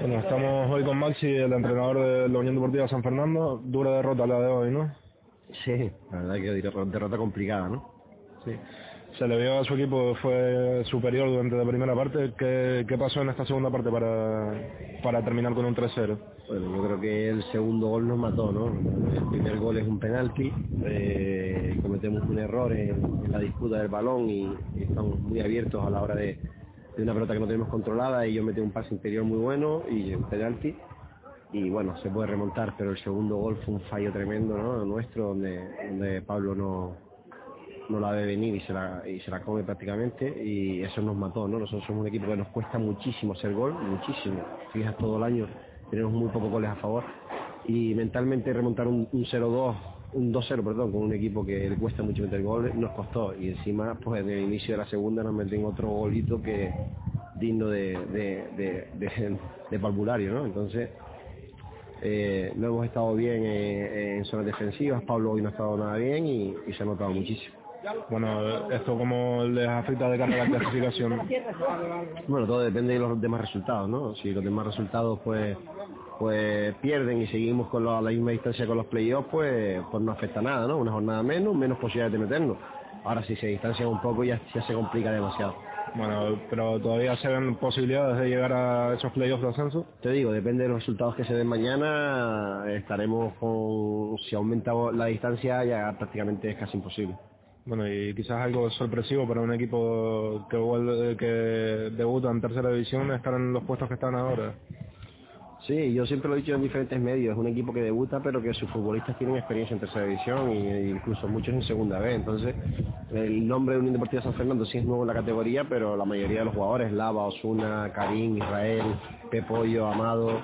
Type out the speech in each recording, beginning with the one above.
Bueno, estamos hoy con Maxi, el entrenador de la Unión Deportiva San Fernando. Dura derrota la de hoy, ¿no? Sí, la verdad que derrota complicada, ¿no? Sí. Se le vio a su equipo, fue superior durante la primera parte. ¿Qué, qué pasó en esta segunda parte para, para terminar con un 3-0? Bueno, yo creo que el segundo gol nos mató, ¿no? El primer gol es un penalti, eh, cometemos un error en, en, la disputa del balón y, y estamos muy abiertos a la hora de de una pelota que no tenemos controlada y yo metí un pase interior muy bueno y un penalti y bueno, se puede remontar, pero el segundo gol fue un fallo tremendo nuestro donde, Pablo no, no la ve venir y se la, y se la come prácticamente y eso nos mató, ¿no? Nosotros somos un equipo que nos cuesta muchísimo hacer gol, muchísimo. Fijas todo el año, tenemos muy pocos goles a favor y mentalmente remontar un 0-2 un 2-0, perdón, con un equipo que le cuesta mucho meter gol, nos costó. Y encima, pues en el inicio de la segunda nos meten otro golito que digno de, de, de, de, palmulario, ¿no? Entonces, eh, no hemos estado bien en zonas defensivas, Pablo hoy no ha estado nada bien y, y se ha notado muchísimo. Bueno, ¿esto cómo les afecta de cara a la clasificación? Bueno, todo depende de los demás resultados, ¿no? Si los demás resultados, pues pues pierden y seguimos con la, la misma distancia con los playoffs, pues, pues no afecta nada, ¿no? Una jornada menos, menos posibilidades de meternos. Ahora si se distancian un poco ya, ya se complica demasiado. Bueno, pero todavía se ven posibilidades de llegar a esos playoffs de ascenso. Te digo, depende de los resultados que se den mañana, estaremos con, si aumenta la distancia ya prácticamente es casi imposible. Bueno, y quizás algo sorpresivo para un equipo que, vuelve, que debuta en tercera división estar en los puestos que están ahora. Sí, yo siempre lo he dicho en diferentes medios, es un equipo que debuta pero que sus futbolistas tienen experiencia en tercera división e incluso muchos en segunda vez, entonces el nombre de Unión Deportiva San Fernando sí es nuevo en la categoría, pero la mayoría de los jugadores, Lava, Osuna, Karim, Israel, Pepollo, Amado,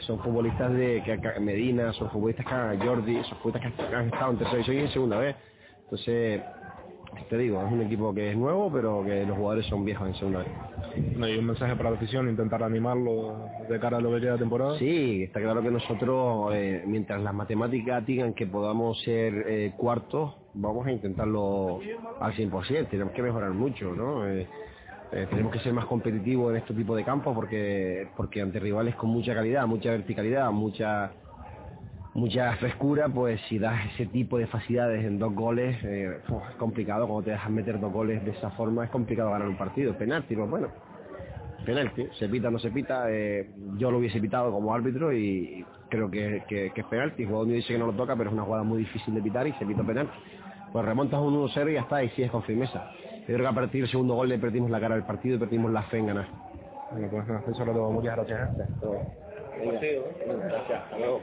son futbolistas de Medina, son futbolistas que Jordi, son futbolistas que han estado en tercera división y en segunda vez, entonces te digo, es un equipo que es nuevo, pero que los jugadores son viejos en segunda vez. No, y un mensaje para la afición, intentar animarlo de cara a lo que queda de temporada. Sí, está claro que nosotros, eh, mientras las matemáticas digan que podamos ser eh, cuartos, vamos a intentarlo al 100%, tenemos que mejorar mucho, ¿no? Eh, tenemos que ser más competitivos en este tipo de campos porque porque ante rivales con mucha calidad, mucha verticalidad, mucha mucha frescura, pues si das ese tipo de facilidades en dos goles, eh, es complicado, cuando te dejas meter dos goles de esa forma es complicado ganar un partido, penalti, pues bueno, penalti, se pita o no se pita, eh, yo lo hubiese pitado como árbitro y creo que, que, que es penalti, el jugador mío dice que no lo toca, pero es una jugada muy difícil de pitar y se pita penalti. Pues remontas un 1-0 y ya está, y sigues con firmeza. Yo creo que a partir del segundo gol le perdimos la cara del partido y perdimos la fe en ganar. Bueno, pues eso era todo. Muchas gracias. Gracias. Hasta luego.